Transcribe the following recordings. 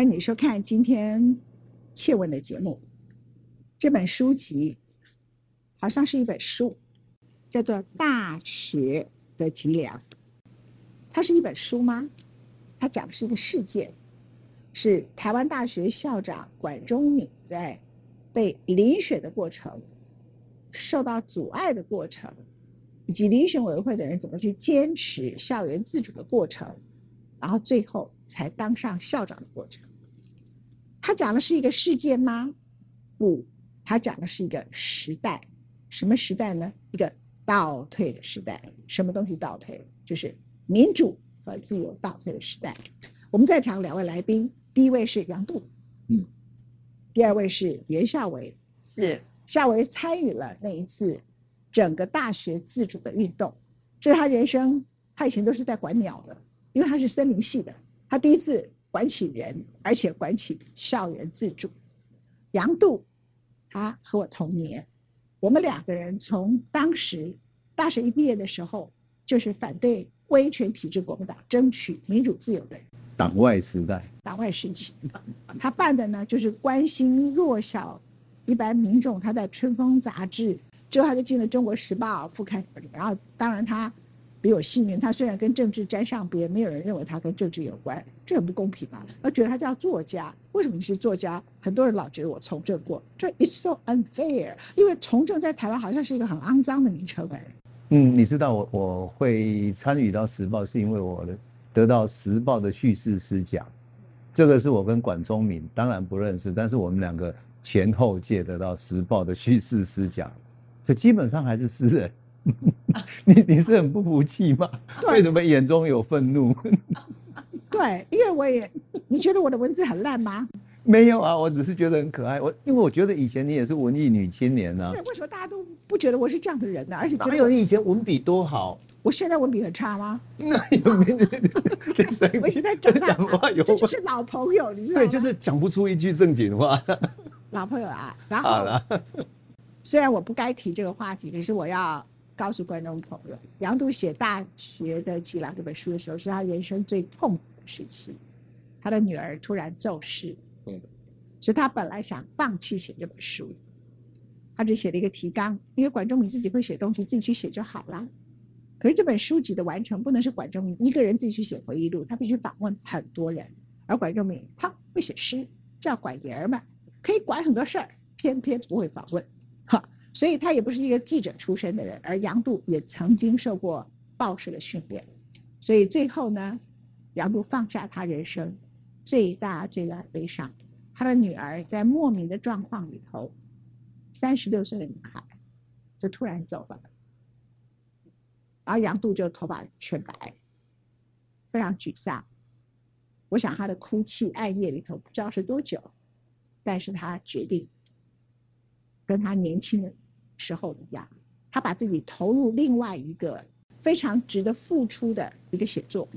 欢迎你收看今天切问的节目。这本书籍好像是一本书，叫做《大学的脊梁》。它是一本书吗？它讲的是一个事件，是台湾大学校长管中闵在被遴选的过程受到阻碍的过程，以及遴选委员会的人怎么去坚持校园自主的过程，然后最后。才当上校长的过程，他讲的是一个事件吗？不，他讲的是一个时代。什么时代呢？一个倒退的时代。什么东西倒退？就是民主和自由倒退的时代。我们在场两位来宾，第一位是杨度，嗯，第二位是袁孝维，是夏维参与了那一次整个大学自主的运动，这是他人生，他以前都是在管鸟的，因为他是森林系的。他第一次管起人，而且管起校园自主。杨度，他和我同年，我们两个人从当时大学一毕业的时候，就是反对威权体制国民党，争取民主自由的人。党外时代，党外时期，他办的呢就是关心弱小一般民众。他在《春风》杂志之后，他就进了《中国时报》副刊，然后当然他。比我幸运，他虽然跟政治沾上边，没有人认为他跟政治有关，这很不公平啊！我觉得他叫作家，为什么你是作家？很多人老觉得我从政过，这 is so unfair，因为从政在台湾好像是一个很肮脏的名称哎。嗯，你知道我我会参与到时报，是因为我的得到时报的叙事师奖，这个是我跟管中敏当然不认识，但是我们两个前后届得到时报的叙事师奖，就基本上还是诗人。你你是很不服气吗？为什么眼中有愤怒？对，因为我也，你觉得我的文字很烂吗？没有啊，我只是觉得很可爱。我因为我觉得以前你也是文艺女青年呢。对，为什么大家都不觉得我是这样的人呢？而且没有你以前文笔多好。我现在文笔很差吗？那有没有？我现在讲话有，这就是老朋友，你知道吗？对，就是讲不出一句正经话。老朋友啊，然后虽然我不该提这个话题，可是我要。告诉观众朋友，杨度写《大学的脊梁》这本书的时候，是他人生最痛苦的时期。他的女儿突然骤逝，所以他本来想放弃写这本书，他只写了一个提纲，因为管仲明自己会写东西，自己去写就好了。可是这本书籍的完成不能是管仲明一个人自己去写回忆录，他必须访问很多人。而管仲明他会写诗，叫管爷儿们，可以管很多事儿，偏偏不会访问。所以他也不是一个记者出身的人，而杨度也曾经受过报社的训练，所以最后呢，杨度放下他人生最大最大的悲伤，他的女儿在莫名的状况里头，三十六岁的女孩就突然走了，然后杨度就头发全白，非常沮丧。我想他的哭泣暗夜里头不知道是多久，但是他决定跟他年轻的。时候一样，他把自己投入另外一个非常值得付出的一个写作，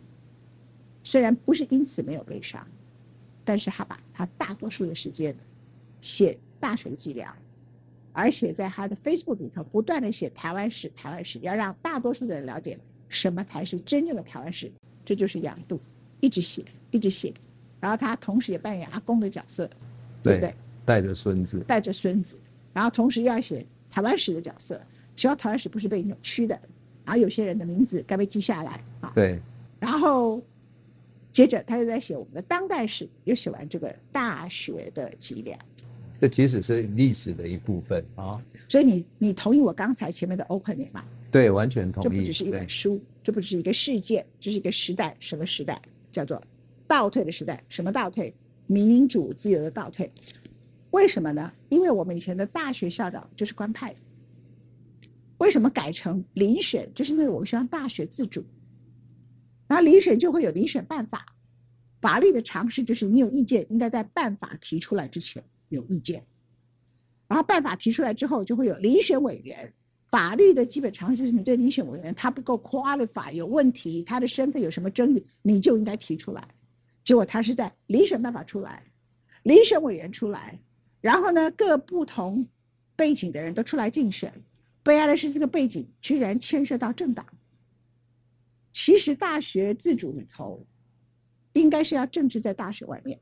虽然不是因此没有悲伤，但是他把他大多数的时间写大学的计量，而且在他的 Facebook 里头不断的写台湾史，台湾史要让大多数的人了解什么才是真正的台湾史，这就是杨度，一直写，一直写，然后他同时也扮演阿公的角色，对不对？带着孙子，带着孙子，然后同时又要写。台湾史的角色，希望台湾史不是被扭曲的，然后有些人的名字该被记下来啊。对。然后接着他又在写我们的当代史，又写完这个大学的脊梁。这其实是历史的一部分啊。所以你你同意我刚才前面的 opening 吗？对，完全同意。这不只是一本书，这不只是一个事件，这是一个时代。什么时代？叫做倒退的时代。什么倒退？民主自由的倒退。为什么呢？因为我们以前的大学校长就是官派。为什么改成遴选？就是因为我们希望大学自主，然后遴选就会有遴选办法。法律的常识就是你有意见，应该在办法提出来之前有意见，然后办法提出来之后就会有遴选委员。法律的基本常识就是你对遴选委员他不够 qualify 有问题，他的身份有什么争议，你就应该提出来。结果他是在遴选办法出来，遴选委员出来。然后呢，各不同背景的人都出来竞选。悲哀的是，这个背景居然牵涉到政党。其实大学自主里头，应该是要政治在大学外面，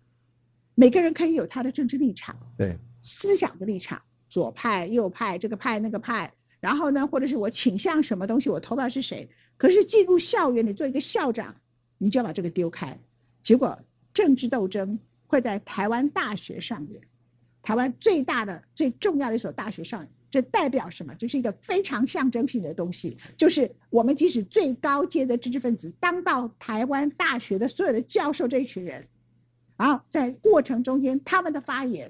每个人可以有他的政治立场，对，思想的立场，左派、右派，这个派那个派，然后呢，或者是我倾向什么东西，我投票是谁。可是进入校园，你做一个校长，你就要把这个丢开。结果政治斗争会在台湾大学上面，台湾最大的、最重要的一所大学上。这代表什么？这是一个非常象征性的东西，就是我们即使最高阶的知识分子当到台湾大学的所有的教授这一群人，然后在过程中间他们的发言，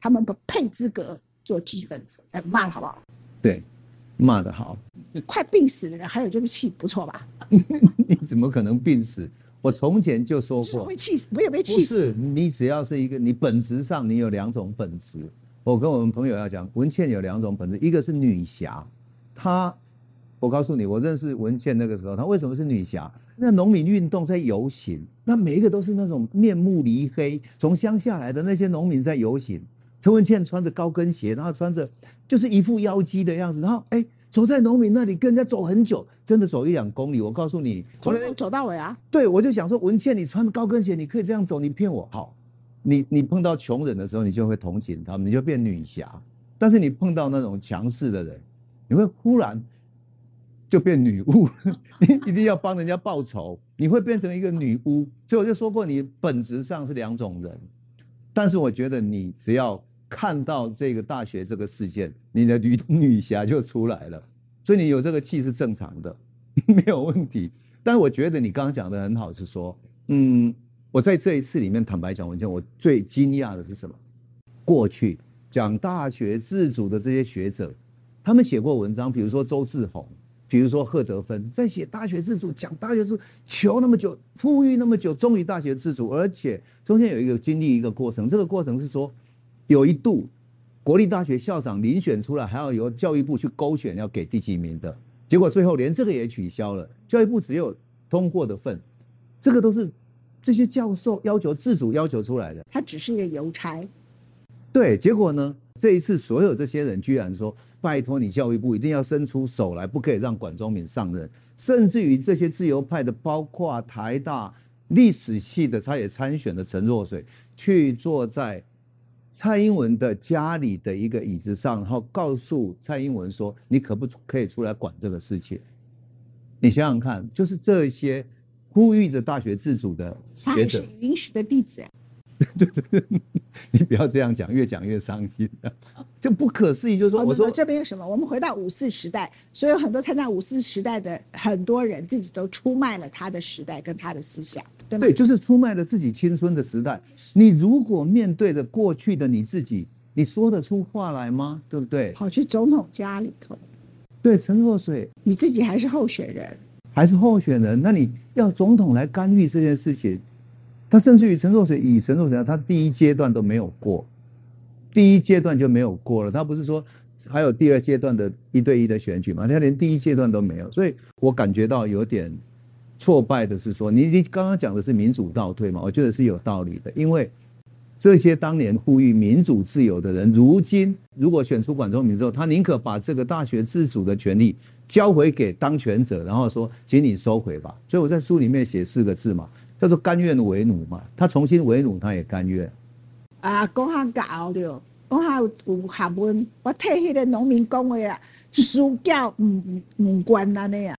他们不配资格做知识分子，哎，骂的好不好？对，骂的好。快病死的人还有这个气，不错吧？你怎么可能病死？我从前就说过，会气死，我也被气死。不是，你只要是一个，你本质上你有两种本质。我跟我们朋友要讲，文倩有两种本质，一个是女侠，她，我告诉你，我认识文倩那个时候，她为什么是女侠？那农民运动在游行，那每一个都是那种面目离黑，从乡下来的那些农民在游行。陈文倩穿着高跟鞋，然后穿着就是一副妖姬的样子，然后哎。走在农民那里，跟人家走很久，真的走一两公里。我告诉你，从头走到尾啊。对，我就想说，文倩，你穿高跟鞋，你可以这样走，你骗我？好，你你碰到穷人的时候，你就会同情他们，你就变女侠。但是你碰到那种强势的人，你会忽然就变女巫，你一定要帮人家报仇，你会变成一个女巫。所以我就说过，你本质上是两种人。但是我觉得你只要。看到这个大学这个事件，你的女 女侠就出来了，所以你有这个气是正常的，没有问题。但我觉得你刚刚讲的很好，是说，嗯，我在这一次里面坦白讲，文件我最惊讶的是什么？过去讲大学自主的这些学者，他们写过文章，比如说周志宏，比如说贺德芬，在写大学自主，讲大学自，求那么久，富裕那么久，终于大学自主，而且中间有一个经历一个过程，这个过程是说。有一度，国立大学校长遴选出来，还要由教育部去勾选，要给第几名的，结果最后连这个也取消了。教育部只有通过的份，这个都是这些教授要求自主要求出来的。他只是一个邮差。对，结果呢？这一次所有这些人居然说：“拜托你教育部一定要伸出手来，不可以让管中敏上任。”甚至于这些自由派的，包括台大历史系的，他也参选的陈若水，去坐在。蔡英文的家里的一个椅子上，然后告诉蔡英文说：“你可不可以出来管这个事情？”你想想看，就是这些呼吁着大学自主的学者，是云石的弟子。对对对，你不要这样讲，越讲越伤心。就不可思议，就是说，我说这边有什么？我们回到五四时代，所以有很多参加五四时代的很多人，自己都出卖了他的时代跟他的思想，对对，就是出卖了自己青春的时代。你如果面对着过去的你自己，你说得出话来吗？对不对？跑去总统家里头，对，陈若水，你自己还是候选人，还是候选人，那你要总统来干预这件事情，他甚至于陈若水以陈若水，他第一阶段都没有过。第一阶段就没有过了，他不是说还有第二阶段的一对一的选举吗？他连第一阶段都没有，所以我感觉到有点挫败的是说，你你刚刚讲的是民主倒退嘛？我觉得是有道理的，因为这些当年呼吁民主自由的人，如今如果选出管中明之后，他宁可把这个大学自主的权利交回给当权者，然后说，请你收回吧。所以我在书里面写四个字嘛，叫做甘愿为奴嘛。他重新为奴，他也甘愿。啊，讲下教对，讲下有学问。我替迄个农民讲话啦，书教唔唔关安尼啊，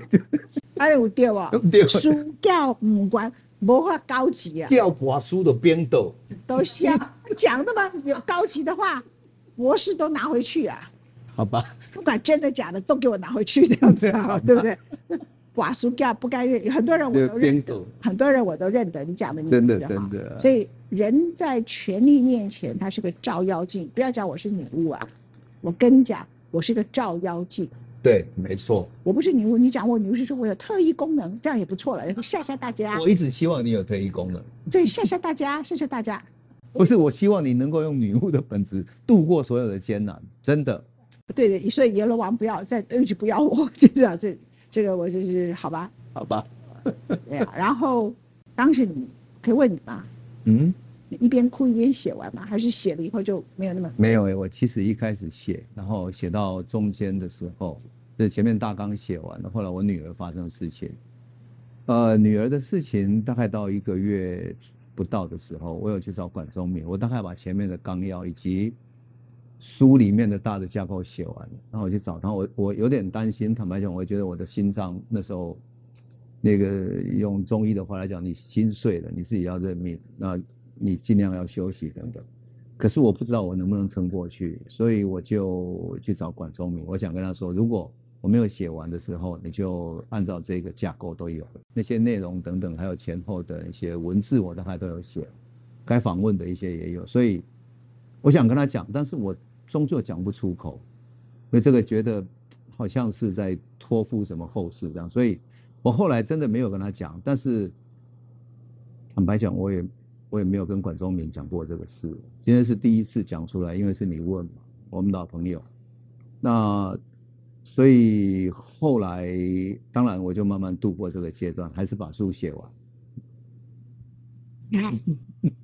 安尼有对无？对。书教唔关，无法高级啊。教博书的编导都像讲那么有高级的话，博士都拿回去啊。好吧。不管真的假的，都给我拿回去，这样子啊，对不对？寡叔家不甘愿，很多人我都认得，很多人我都认得你讲的，真的真的。所以人在权力面前，他是个照妖镜。不要讲我是女巫啊，我跟你讲，我是个照妖镜。对，没错。我不是女巫，你讲我女巫是说我有特异功能，这样也不错了，吓吓大家。我一直希望你有特异功能。对，吓吓大家，吓吓大家。不是，我希望你能够用女巫的本质度过所有的艰难，真的。对的，所以阎罗王不要再对不起，不要我，就这样这。这个我就是好吧，好吧，对啊。然后当时你可以问你吗？嗯，你一边哭一边写完吗？还是写了以后就没有那么？没有诶，我其实一开始写，然后写到中间的时候，就是前面大纲写完了，后来我女儿发生事情，呃，女儿的事情大概到一个月不到的时候，我有去找管中明，我大概把前面的纲要以及书里面的大的架构写完，然后我去找他，我我有点担心，坦白讲，我觉得我的心脏那时候，那个用中医的话来讲，你心碎了，你自己要认命，那你尽量要休息等等。可是我不知道我能不能撑过去，所以我就去找管中明，我想跟他说，如果我没有写完的时候，你就按照这个架构都有那些内容等等，还有前后的一些文字，我大概都有写，该访问的一些也有，所以我想跟他讲，但是我。终究讲不出口，所以这个觉得好像是在托付什么后事这样，所以我后来真的没有跟他讲。但是坦白讲，我也我也没有跟管中明讲过这个事。今天是第一次讲出来，因为是你问，我们老朋友。那所以后来当然我就慢慢度过这个阶段，还是把书写完。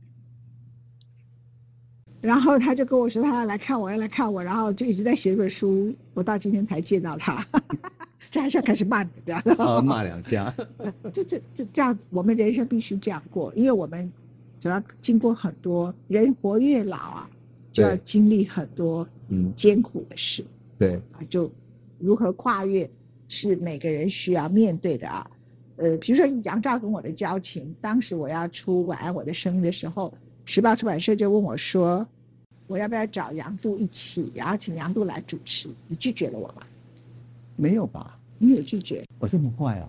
然后他就跟我说他要来看我，要来看我，然后就一直在写这本书。我到今天才见到他，这还是要开始骂你的。骂两下。就这这这样，我们人生必须这样过，因为我们只要经过很多人活越老啊，就要经历很多嗯艰苦的事。对啊，就如何跨越是每个人需要面对的啊。呃，比如说杨照跟我的交情，当时我要出《晚安我的生日》的时候，时报出版社就问我说。我要不要找杨度一起，然后请杨度来主持？你拒绝了我吗？没有吧？你有拒绝？我这么坏啊？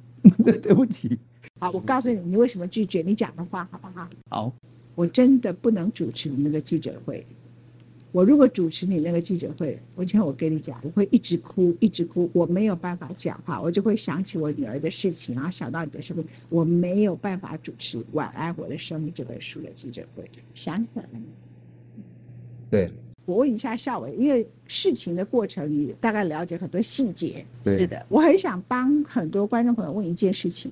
对不起。好，我告诉你，你为什么拒绝？你讲的话好不好？好。我真的不能主持你那个记者会。我如果主持你那个记者会，我今天我跟你讲，我会一直哭，一直哭，我没有办法讲话，我就会想起我女儿的事情，然后想到你的生命，我没有办法主持《晚安我的生命》这本书的记者会。想起来了。对，我问一下校委，因为事情的过程你大概了解很多细节。是的，我很想帮很多观众朋友问一件事情：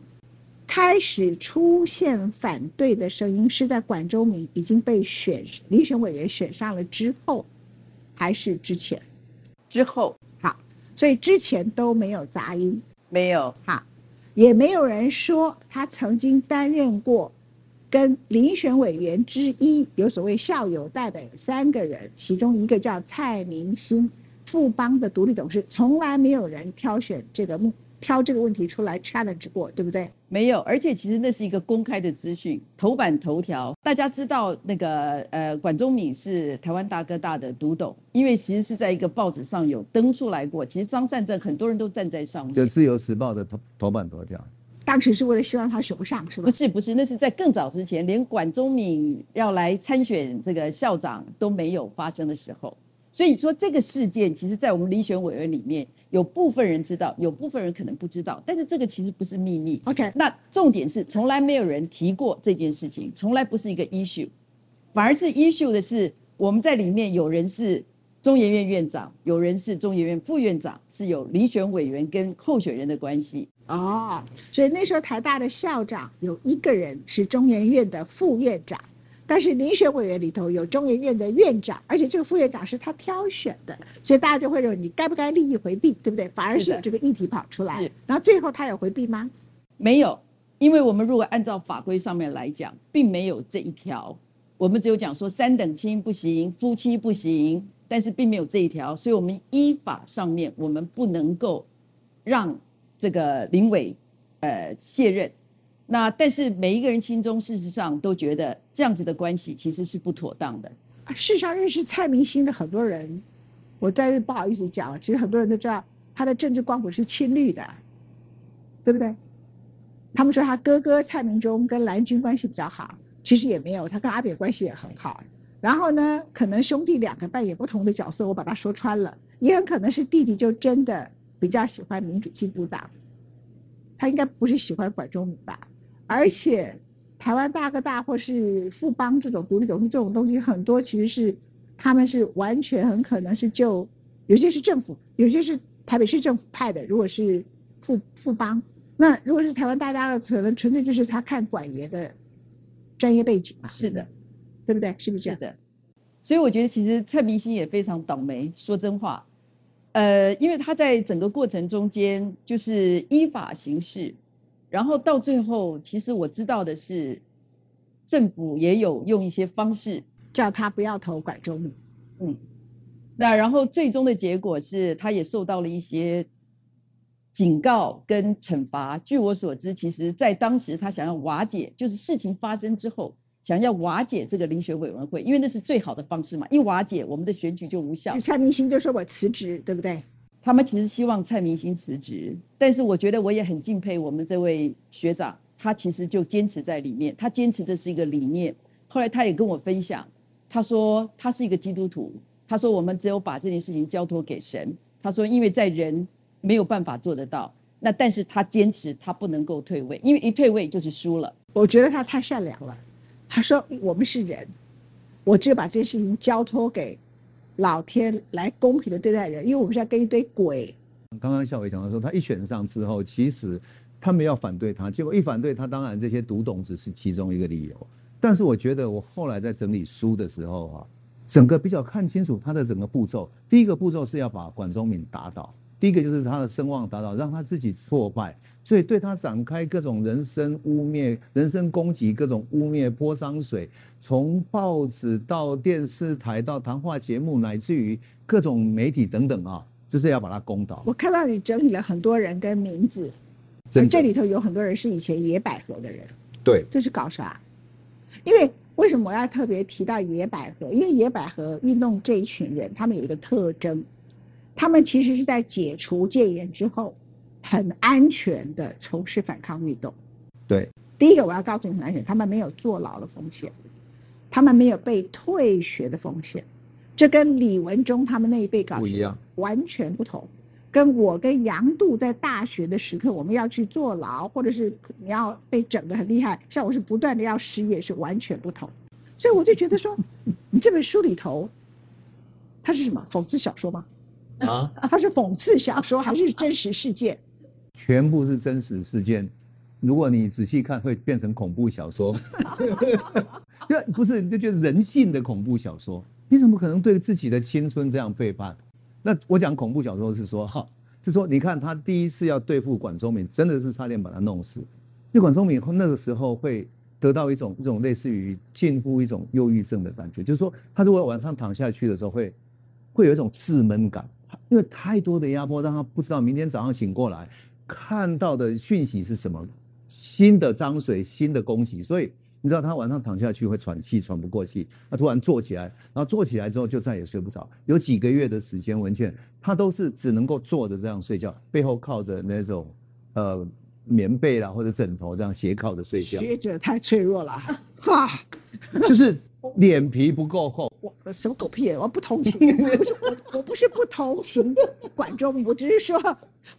开始出现反对的声音是在管中明已经被选遴选委员选上了之后，还是之前？之后。好，所以之前都没有杂音，没有。好，也没有人说他曾经担任过。跟遴选委员之一有所谓校友代表三个人，其中一个叫蔡明星，富邦的独立董事，从来没有人挑选这个挑这个问题出来 challenge 过，对不对？没有，而且其实那是一个公开的资讯，头版头条，大家知道那个呃管中敏是台湾大哥大的独董，因为其实是在一个报纸上有登出来过，其实张善政很多人都站在上面，就自由时报的头头版头条。当时是为了希望他选不上，是吧？不是不是，那是在更早之前，连管中敏要来参选这个校长都没有发生的时候。所以说这个事件，其实，在我们遴选委员里面，有部分人知道，有部分人可能不知道。但是这个其实不是秘密。OK，那重点是从来没有人提过这件事情，从来不是一个 issue，反而是 issue 的是我们在里面有人是中研院院长，有人是中研院副院长，是有遴选委员跟候选人的关系。哦，所以那时候台大的校长有一个人是中研院的副院长，但是遴选委员里头有中研院的院长，而且这个副院长是他挑选的，所以大家就会认为你该不该利益回避，对不对？反而是有这个议题跑出来，然后最后他有回避吗？没有，因为我们如果按照法规上面来讲，并没有这一条，我们只有讲说三等亲不行，夫妻不行，但是并没有这一条，所以我们依法上面我们不能够让。这个林伟，呃，卸任，那但是每一个人心中事实上都觉得这样子的关系其实是不妥当的。事实上，认识蔡明星的很多人，我在这不好意思讲，其实很多人都知道他的政治光谱是亲绿的，对不对？他们说他哥哥蔡明忠跟蓝军关系比较好，其实也没有，他跟阿扁关系也很好。然后呢，可能兄弟两个扮演不同的角色，我把他说穿了，也很可能是弟弟就真的。比较喜欢民主进步党，他应该不是喜欢管中民吧？而且台湾大哥大或是富邦这种独立董事这种东西很多，其实是他们是完全很可能是就有些是政府，有些是台北市政府派的。如果是富富邦，那如果是台湾大大的，可能纯粹就是他看管爷的专业背景嘛？是的，对不对？是不是？是的。所以我觉得其实蔡明星也非常倒霉，说真话。呃，因为他在整个过程中间就是依法行事，然后到最后，其实我知道的是，政府也有用一些方式叫他不要投管中闵。嗯，那然后最终的结果是，他也受到了一些警告跟惩罚。据我所知，其实在当时他想要瓦解，就是事情发生之后，想要瓦解这个遴选委员会，因为那是最好的方式嘛，一瓦解，我们的选举就无效。蔡明星就说我辞职，对不对？他们其实希望蔡明星辞职，但是我觉得我也很敬佩我们这位学长，他其实就坚持在里面，他坚持的是一个理念。后来他也跟我分享。他说他是一个基督徒。他说我们只有把这件事情交托给神。他说因为在人没有办法做得到，那但是他坚持他不能够退位，因为一退位就是输了。我觉得他太善良了。他说我们是人，我只有把这件事情交托给老天来公平的对待人，因为我们是要跟一堆鬼。刚刚校伟讲到说，他一选上之后，其实他们要反对他，结果一反对他，当然这些读懂只是其中一个理由。但是我觉得，我后来在整理书的时候啊，整个比较看清楚他的整个步骤。第一个步骤是要把管中敏打倒，第一个就是他的声望达到，让他自己挫败，所以对他展开各种人身污蔑、人身攻击、各种污蔑泼脏水，从报纸到电视台到谈话节目，乃至于各种媒体等等啊，就是要把他攻倒。我看到你整理了很多人跟名字，这里头有很多人是以前野百合的人，对，这是搞啥？因为为什么我要特别提到野百合？因为野百合运动这一群人，他们有一个特征，他们其实是在解除戒严之后，很安全的从事反抗运动。对，第一个我要告诉你很安全，他们没有坐牢的风险，他们没有被退学的风险，这跟李文忠他们那一辈搞不一样，完全不同。跟我跟杨度在大学的时刻，我们要去坐牢，或者是你要被整的很厉害，像我是不断的要失业，是完全不同。所以我就觉得说，你这本书里头，它是什么讽刺小说吗？啊，它是讽刺小说还是真实事件？全部是真实事件。如果你仔细看，会变成恐怖小说。就不是，你就觉得人性的恐怖小说，你怎么可能对自己的青春这样背叛？那我讲恐怖小说是说哈，是说你看他第一次要对付管中敏，真的是差点把他弄死。因为管中敏那个时候会得到一种一种类似于近乎一种忧郁症的感觉，就是说他如果晚上躺下去的时候会会有一种自闷感，因为太多的压迫让他不知道明天早上醒过来看到的讯息是什么，新的脏水，新的攻击，所以。你知道他晚上躺下去会喘气，喘不过气，他突然坐起来，然后坐起来之后就再也睡不着。有几个月的时间，文倩他都是只能够坐着这样睡觉，背后靠着那种呃棉被啦或者枕头这样斜靠着睡觉。学者太脆弱了，哇，就是脸皮不够厚。我什么狗屁？我不同情，不是我，我不是不同情管仲，我只是说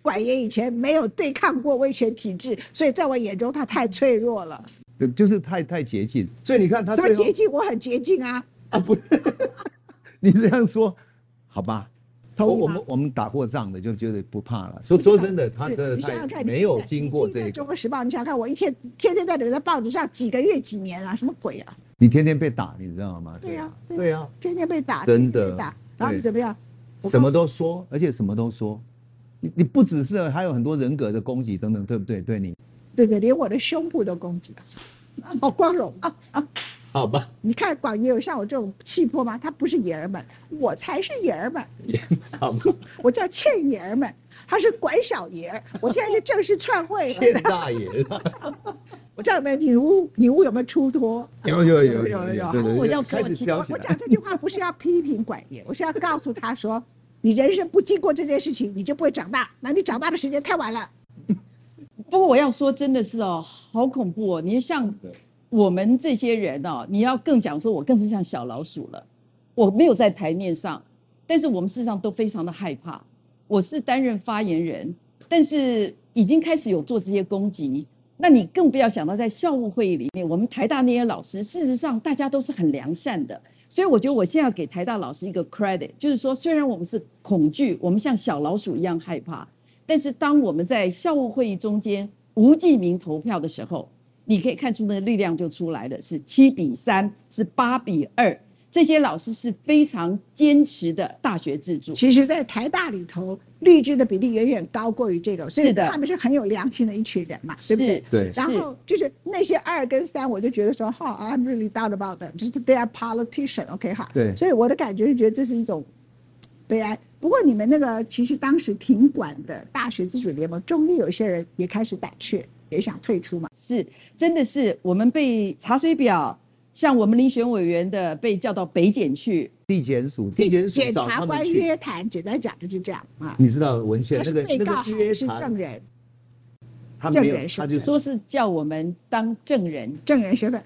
管爷以前没有对抗过威权体制，所以在我眼中他太脆弱了。对，就是太太捷径，所以你看他什么捷径？我很捷径啊！啊，不是，你这样说，好吧？我我们我们打过仗的，就觉得不怕了。说说真的，他真的太没有经过这个。中国时报，你想想看，我一天天天在留在报纸上几个月几年啊，什么鬼啊？你天天被打，你知道吗？对呀，对呀，天天被打，真的打，然后你怎么样？什么都说，而且什么都说。你你不只是还有很多人格的攻击等等，对不对？对你。对对，连我的胸部都攻击了，好 光荣啊啊！好吧，你看广爷有像我这种气魄吗？他不是爷儿们，我才是爷儿们。好吧，我叫欠爷儿们，他是管小爷儿。我现在是正式串会了。欠大爷。我道有没有女巫？女巫有没有出脱？有有有有有。我要开始我我讲这句话不是要批评管爷，我是要告诉他说，你人生不经过这件事情，你就不会长大。那你长大的时间太晚了。不过我要说，真的是哦，好恐怖哦！你像我们这些人哦，你要更讲说，我更是像小老鼠了。我没有在台面上，但是我们事实上都非常的害怕。我是担任发言人，但是已经开始有做这些攻击。那你更不要想到在校务会议里面，我们台大那些老师，事实上大家都是很良善的。所以我觉得我现在要给台大老师一个 credit，就是说，虽然我们是恐惧，我们像小老鼠一样害怕。但是当我们在校务会议中间无记名投票的时候，你可以看出那个力量就出来了，是七比三，是八比二，这些老师是非常坚持的大学自主。其实，在台大里头，绿军的比例远远高过于这个，所以是的他们是很有良心的一群人嘛，对不对是？对然后就是那些二跟三，我就觉得说，哈、i m really doubt about them，就是 they are politician，OK、哈。对所以我的感觉是觉得这是一种悲哀。不过你们那个其实当时挺管的大学自主联盟，中立有些人也开始胆怯，也想退出嘛。是，真的是我们被查水表，像我们遴选委员的被叫到北检去，地检署，地检署检察官。约谈，简单讲就是这样啊。你知道文献那个那被告个约是证，人？他没有证人，是他就说是叫我们当证人。证人身份，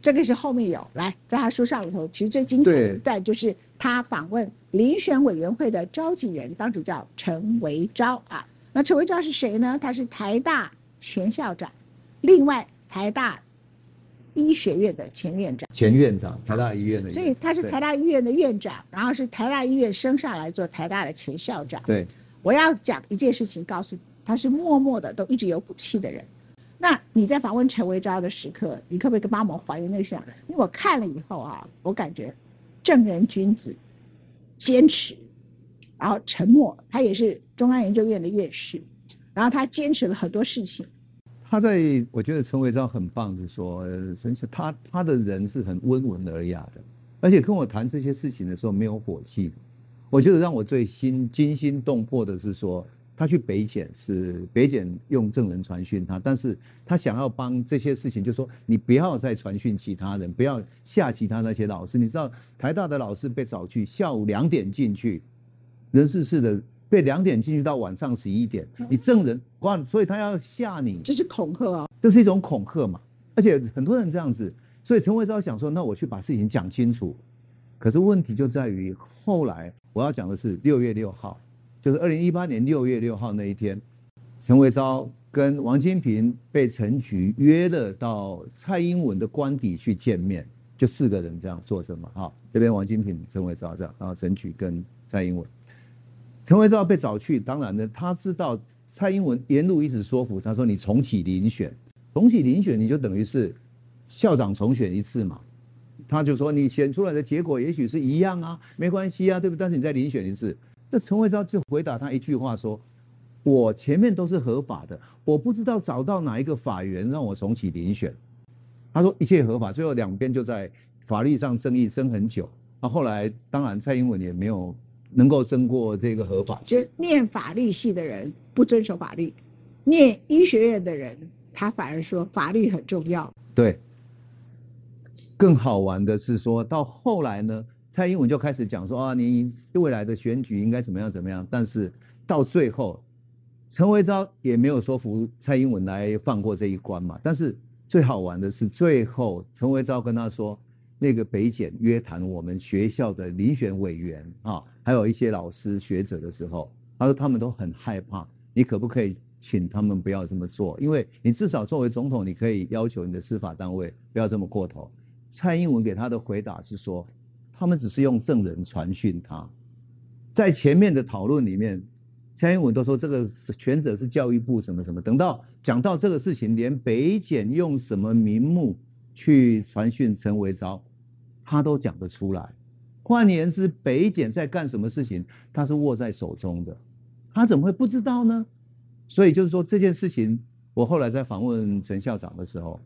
这个是后面有来，在他书上里头，其实最精彩的一段就是他访问遴选委员会的召集人，当主叫陈维昭啊。那陈维昭是谁呢？他是台大前校长，另外台大医学院的前院长，前院长，台大医院的院长，所以他是台大医院的院长，然后是台大医院升上来做台大的前校长。对我要讲一件事情，告诉你，他是默默的，都一直有骨气的人。那你在访问陈维昭的时刻，你可不可以跟帮我们还原那个像？因为我看了以后啊，我感觉正人君子，坚持，然后沉默。他也是中央研究院的院士，然后他坚持了很多事情。他在我觉得陈维昭很棒，是说，呃，真是他他的人是很温文尔雅的，而且跟我谈这些事情的时候没有火气。我觉得让我最心惊心动魄的是说，他去北检是北检用证人传讯他，但是他想要帮这些事情，就说你不要再传讯其他人，不要吓其他那些老师。你知道台大的老师被找去，下午两点进去，人事室的被两点进去到晚上十一点，你证人哇，所以他要吓你，这是恐吓啊，这是一种恐吓嘛。而且很多人这样子，所以陈维昭想说，那我去把事情讲清楚。可是问题就在于后来我要讲的是六月六号，就是二零一八年六月六号那一天，陈维昭跟王金平被陈局约了到蔡英文的官邸去见面，就四个人这样坐着嘛，哈，这边王金平、陈维昭这样，然后陈局跟蔡英文。陈维昭被找去，当然呢，他知道蔡英文沿路一直说服他说：“你重启遴选，重启遴选，你就等于是校长重选一次嘛。”他就说：“你选出来的结果也许是一样啊，没关系啊，对不对？但是你再遴选一次。”那陈维昭就回答他一句话说：“我前面都是合法的，我不知道找到哪一个法源让我重启遴选。”他说一切合法，最后两边就在法律上争议争很久。那后来当然蔡英文也没有能够争过这个合法。其实念法律系的人不遵守法律，念医学院的人他反而说法律很重要。对，更好玩的是说到后来呢，蔡英文就开始讲说啊，你未来的选举应该怎么样怎么样，但是到最后，陈维昭也没有说服蔡英文来放过这一关嘛。但是最好玩的是，最后陈维昭跟他说，那个北检约谈我们学校的遴选委员啊，还有一些老师学者的时候，他说他们都很害怕，你可不可以请他们不要这么做？因为你至少作为总统，你可以要求你的司法单位不要这么过头。蔡英文给他的回答是说，他们只是用证人传讯他，在前面的讨论里面，蔡英文都说这个权责是教育部什么什么。等到讲到这个事情，连北检用什么名目去传讯陈维昭，他都讲得出来。换言之，北检在干什么事情，他是握在手中的，他怎么会不知道呢？所以就是说这件事情，我后来在访问陈校长的时候，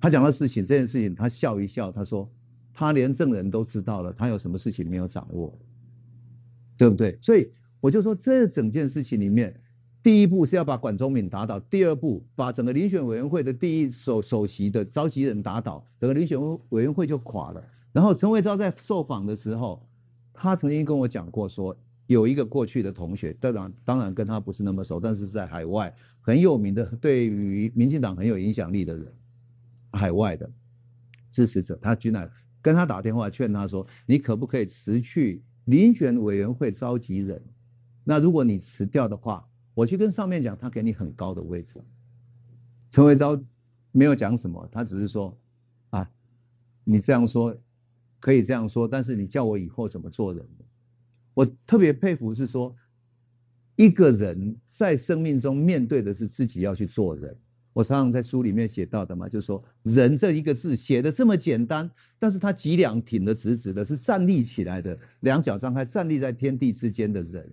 他讲的事情，这件事情他笑一笑，他说他连证人都知道了，他有什么事情没有掌握，对不对？所以我就说这整件事情里面，第一步是要把管中敏打倒，第二步把整个遴选委员会的第一首首席的召集人打倒，整个遴选委员会就垮了。然后陈维昭在受访的时候，他曾经跟我讲过说。有一个过去的同学，当然当然跟他不是那么熟，但是在海外很有名的，对于民进党很有影响力的人，海外的支持者，他居然跟他打电话劝他说：“你可不可以辞去遴选委员会召集人？那如果你辞掉的话，我去跟上面讲，他给你很高的位置。”陈维昭没有讲什么，他只是说：“啊，你这样说可以这样说，但是你叫我以后怎么做人？”我特别佩服是说，一个人在生命中面对的是自己要去做人，我常常在书里面写到的嘛，就是说“人”这一个字写的这么简单，但是他脊梁挺得直直的，是站立起来的，两脚张开，站立在天地之间的人。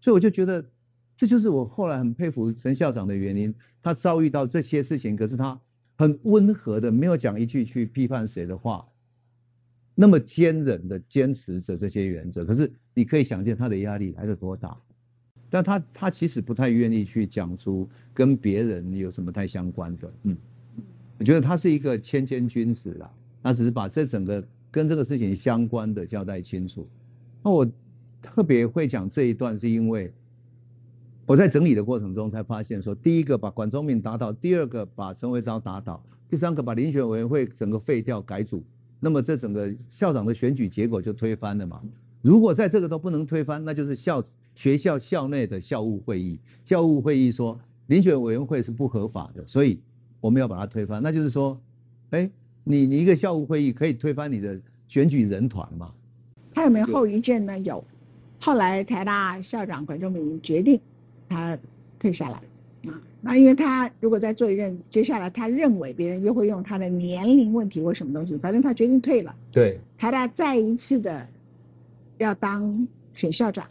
所以我就觉得，这就是我后来很佩服陈校长的原因。他遭遇到这些事情，可是他很温和的，没有讲一句去批判谁的话，那么坚韧的坚持着这些原则。可是你可以想见他的压力来得多大。但他他其实不太愿意去讲出跟别人有什么太相关的，嗯，我觉得他是一个谦谦君子啦，他只是把这整个跟这个事情相关的交代清楚。那我特别会讲这一段，是因为我在整理的过程中才发现，说第一个把管中敏打倒，第二个把陈维昭打倒，第三个把遴选委员会整个废掉改组，那么这整个校长的选举结果就推翻了嘛。如果在这个都不能推翻，那就是校学校校内的校务会议。校务会议说遴选委员会是不合法的，所以我们要把它推翻。那就是说，哎，你你一个校务会议可以推翻你的选举人团吗？他有没有后遗症呢？有。后来台大校长管仲明决定他退下来啊。那因为他如果再做一任，接下来他认为别人又会用他的年龄问题或什么东西，反正他决定退了。对。台大再一次的。要当选校长，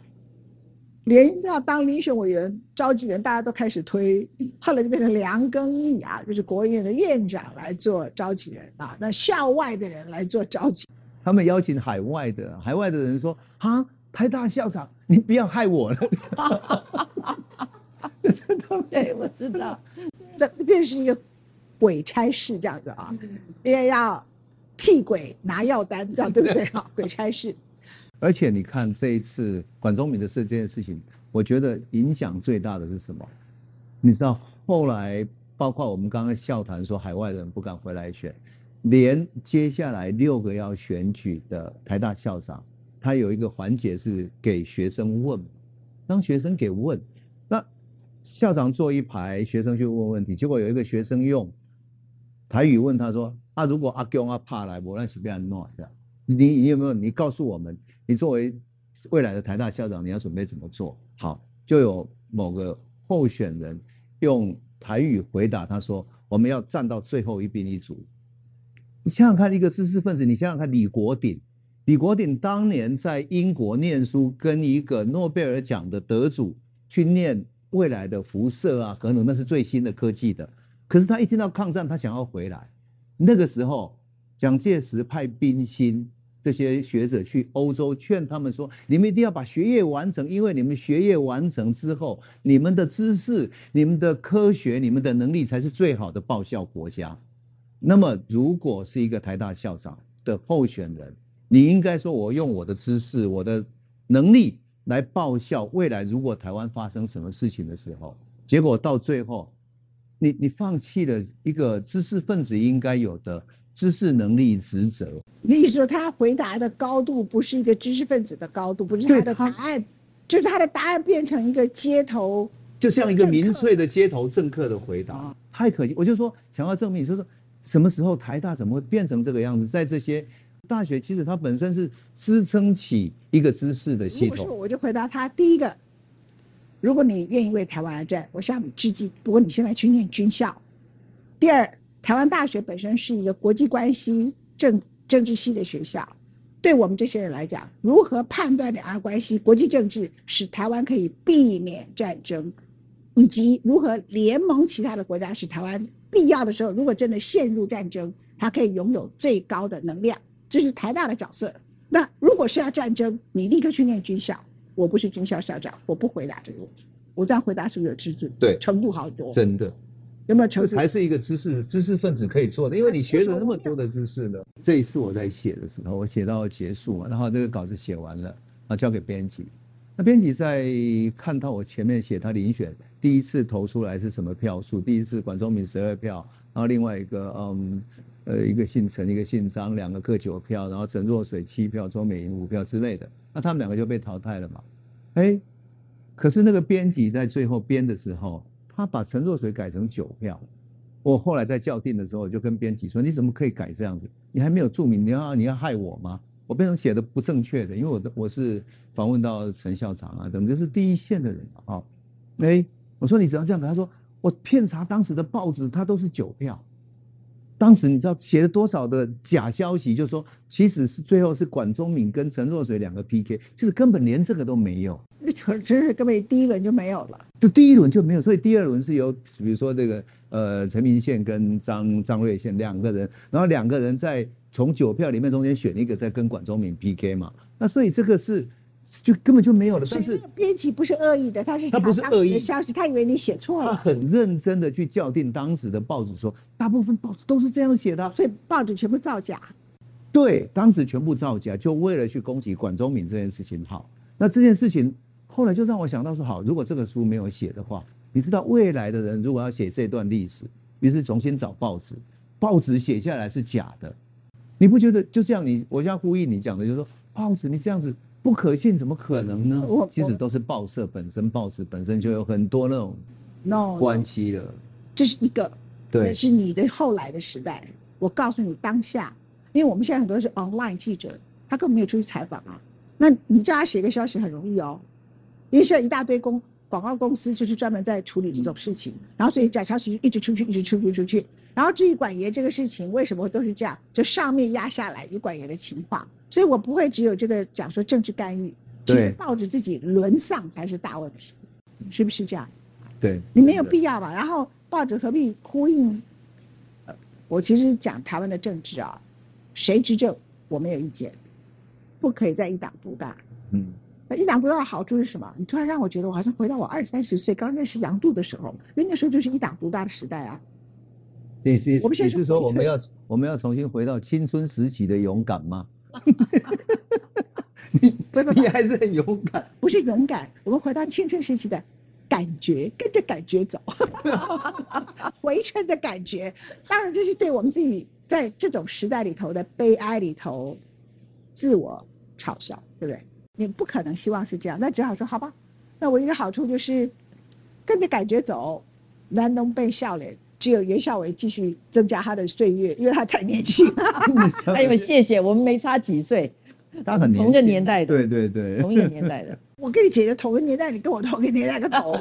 连要当遴选委员、召集人，大家都开始推，后来就变成梁庚义啊，就是国务院的院长来做召集人啊，那校外的人来做召集。他们邀请海外的，海外的人说：“啊，台大校长，你不要害我了。” 对，我知道，那便是一个鬼差事这样子啊，因为要替鬼拿药单，这样对不对啊？鬼差事。而且你看这一次管中敏的事这件事情，我觉得影响最大的是什么？你知道后来包括我们刚刚笑谈说海外人不敢回来选，连接下来六个要选举的台大校长，他有一个环节是给学生问，让学生给问，那校长坐一排，学生去问问题，结果有一个学生用台语问他说：“啊，如果阿公阿怕来，我那是变弄这样。”你你有没有？你告诉我们，你作为未来的台大校长，你要准备怎么做？好，就有某个候选人用台语回答他说：“我们要站到最后一兵一卒。”你想想看，一个知识分子，你想想看，李国鼎，李国鼎当年在英国念书，跟一个诺贝尔奖的得主去念未来的辐射啊，核能那是最新的科技的。可是他一听到抗战，他想要回来。那个时候，蒋介石派兵心。这些学者去欧洲劝他们说：“你们一定要把学业完成，因为你们学业完成之后，你们的知识、你们的科学、你们的能力才是最好的报效国家。”那么，如果是一个台大校长的候选人，你应该说：“我用我的知识、我的能力来报效未来。如果台湾发生什么事情的时候，结果到最后，你你放弃了一个知识分子应该有的。”知识能力职责，你说他回答的高度不是一个知识分子的高度，不是他的答案，就是他的答案变成一个街头，就像一个民粹的街头政客的回答，太可惜。我就说想要证明，就是什么时候台大怎么会变成这个样子？在这些大学，其实它本身是支撑起一个知识的系统。不是我就回答他：第一个，如果你愿意为台湾而战，我向你致敬。不过你现在去念军校。第二。台湾大学本身是一个国际关系政政治系的学校，对我们这些人来讲，如何判断两岸关系、国际政治，使台湾可以避免战争，以及如何联盟其他的国家，使台湾必要的时候，如果真的陷入战争，它可以拥有最高的能量，这是台大的角色。那如果是要战争，你立刻去念军校。我不是军校校长，我不回答这个问题。我这样回答是不是有知识？对，程度好多。真的。有没有程度？还是一个知识知识分子可以做的，因为你学了那么多的知识呢。这一次我在写的时候，我写到结束嘛，然后这个稿子写完了，啊，交给编辑。那编辑在看到我前面写他遴选第一次投出来是什么票数，第一次管中敏十二票，然后另外一个嗯呃一个姓陈一个姓张，两个各九票，然后陈若水七票，周美莹五票之类的，那他们两个就被淘汰了嘛？哎，可是那个编辑在最后编的时候。他把陈若水改成九票，我后来在校订的时候就跟编辑说：“你怎么可以改这样子？你还没有注明，你要你要害我吗？我变成写的不正确的，因为我的我是访问到陈校长啊，等于是第一线的人啊。哎，我说你只要这样子，他说我片查当时的报纸，他都是九票。当时你知道写了多少的假消息，就说其实是最后是管中敏跟陈若水两个 PK，其实根本连这个都没有。那真是根本第一轮就没有了。就第一轮就没有，所以第二轮是由比如说这个呃陈明宪跟张张瑞宪两个人，然后两个人在从九票里面中间选一个，再跟管中敏 PK 嘛。那所以这个是就根本就没有了。但是编辑不是恶意的，他是他不是恶意的消息，他以为你写错了。他很认真的去校订当时的报纸，说大部分报纸都是这样写的，所以报纸全部造假。对，当时全部造假，就为了去攻击管中敏这件事情。好，那这件事情。后来就让我想到说，好，如果这个书没有写的话，你知道未来的人如果要写这段历史，于是重新找报纸，报纸写下来是假的，你不觉得就这样？你我现在呼应你讲的，就是说报纸你这样子不可信，怎么可能呢？其实都是报社本身，报纸本身就有很多那种 no 关系了。这是一个，对，是你的后来的时代。我告诉你当下，因为我们现在很多是 online 记者，他根本没有出去采访啊，那你叫他写个消息很容易哦。因为现在一大堆公广告公司就是专门在处理这种事情，然后所以假消息一直出去，一直出去出去。然后至于管爷这个事情，为什么都是这样？就上面压下来有管爷的情况，所以我不会只有这个讲说政治干预，其实报纸自己沦丧才是大问题，是不是这样？对，你没有必要吧？然后报纸何必呼应？我其实讲台湾的政治啊，谁执政我没有意见，不可以在一党独大。嗯。那一党独大的好处是什么？你突然让我觉得我好像回到我二三十岁刚认识杨度的时候，因为那时候就是一党独大的时代啊。这是你是说我们要我们要重新回到青春时期的勇敢吗？你 你还是很勇敢，不是勇敢，我们回到青春时期的感觉，跟着感觉走，回春的感觉。当然，这是对我们自己在这种时代里头的悲哀里头自我嘲笑，对不对？你不可能希望是这样，那只好说好吧。那唯一的好处就是跟着感觉走，南农被笑脸，只有袁孝伟继续增加他的岁月，因为他太年轻。哎呦，谢谢，我们没差几岁，他很同个年代的，对对对，同一个年代的。我跟你姐姐同个年代，你跟我同个年代个头。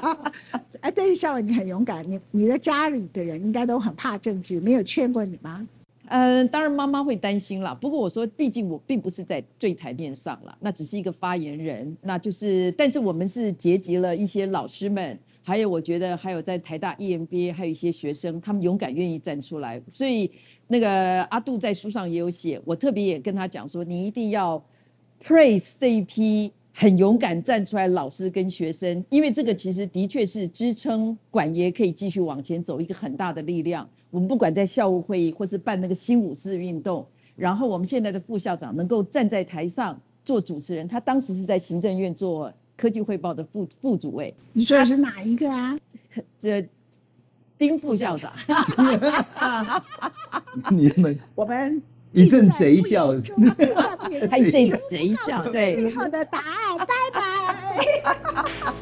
哎，但是孝伟你很勇敢，你你的家里的人应该都很怕政治，没有劝过你吗？嗯，当然妈妈会担心啦。不过我说，毕竟我并不是在最台面上了，那只是一个发言人。那就是，但是我们是结集了一些老师们，还有我觉得还有在台大 EMBA 还有一些学生，他们勇敢愿意站出来。所以那个阿杜在书上也有写，我特别也跟他讲说，你一定要 praise 这一批很勇敢站出来老师跟学生，因为这个其实的确是支撑管爷可以继续往前走一个很大的力量。我们不管在校务会议，或是办那个新五四运动，然后我们现在的副校长能够站在台上做主持人，他当时是在行政院做科技汇报的副副主委。你说的是哪一个啊？这丁副校长。你们我们一阵 贼笑，还一阵贼笑。对，最后的答案，拜拜。